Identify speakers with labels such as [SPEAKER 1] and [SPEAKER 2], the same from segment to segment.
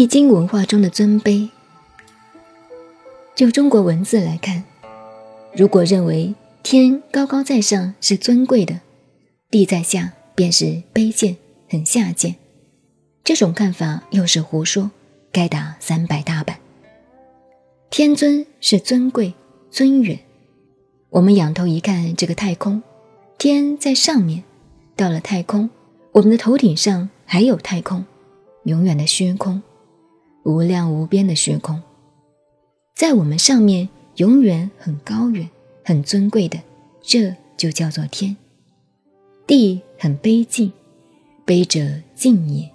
[SPEAKER 1] 易经》文化中的尊卑。就中国文字来看，如果认为天高高在上是尊贵的，地在下便是卑贱、很下贱，这种看法又是胡说，该打三百大板。天尊是尊贵、尊远。我们仰头一看这个太空，天在上面，到了太空，我们的头顶上还有太空，永远的虚空，无量无边的虚空，在我们上面永远很高远、很尊贵的，这就叫做天。地很卑静，卑者静也。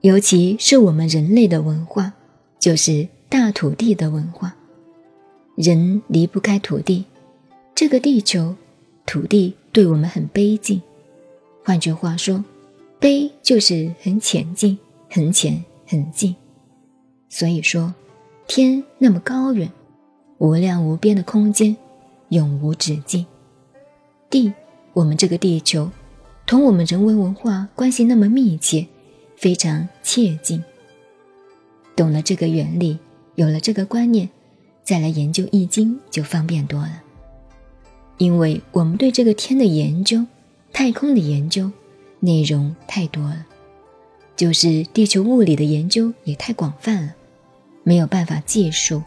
[SPEAKER 1] 尤其是我们人类的文化，就是大土地的文化，人离不开土地。这个地球，土地对我们很卑静。换句话说，卑就是很浅近、很浅、很近。所以说，天那么高远，无量无边的空间，永无止境。地，我们这个地球，同我们人文文化关系那么密切，非常切近。懂了这个原理，有了这个观念，再来研究《易经》就方便多了。因为我们对这个天的研究、太空的研究内容太多了，就是地球物理的研究也太广泛了，没有办法计数，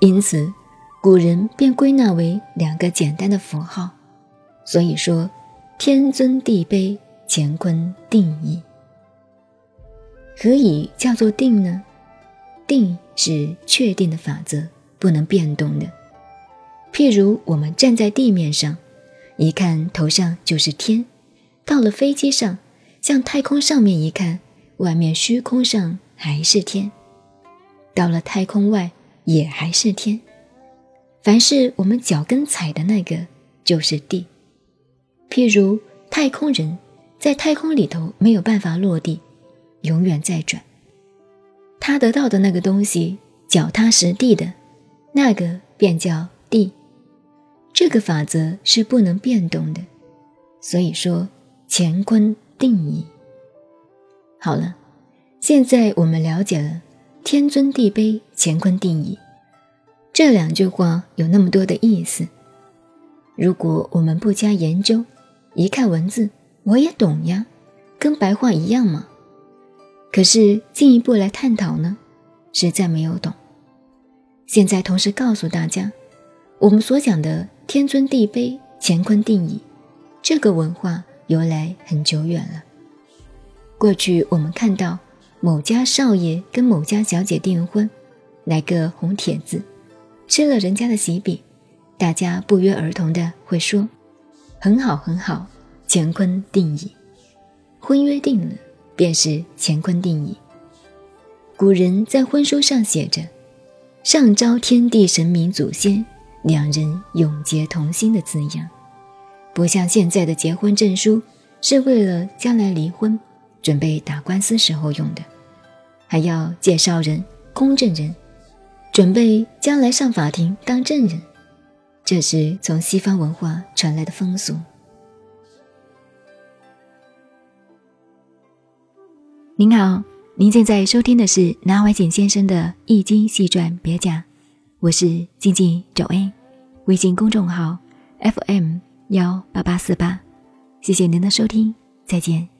[SPEAKER 1] 因此古人便归纳为两个简单的符号。所以说，天尊地卑，乾坤定矣。何以叫做定呢？定是确定的法则，不能变动的。譬如我们站在地面上，一看头上就是天；到了飞机上，向太空上面一看，外面虚空上还是天；到了太空外，也还是天。凡是我们脚跟踩的那个，就是地。譬如太空人在太空里头没有办法落地，永远在转，他得到的那个东西脚踏实地的，那个便叫地。这个法则是不能变动的，所以说乾坤定矣。好了，现在我们了解了“天尊地卑，乾坤定矣”这两句话有那么多的意思。如果我们不加研究，一看文字，我也懂呀，跟白话一样嘛。可是进一步来探讨呢，实在没有懂。现在同时告诉大家，我们所讲的。天尊地卑，乾坤定矣。这个文化由来很久远了。过去我们看到某家少爷跟某家小姐订婚，来个红帖子，吃了人家的喜饼，大家不约而同的会说：“很好，很好，乾坤定矣。”婚约定了，便是乾坤定矣。古人在婚书上写着：“上招天地神明祖先。”两人永结同心的字样，不像现在的结婚证书是为了将来离婚、准备打官司时候用的，还要介绍人、公证人，准备将来上法庭当证人。这是从西方文化传来的风俗。您好，您现在收听的是南怀瑾先生的《易经细传别讲》。我是静静九 A，微信公众号 FM 幺八八四八，谢谢您的收听，再见。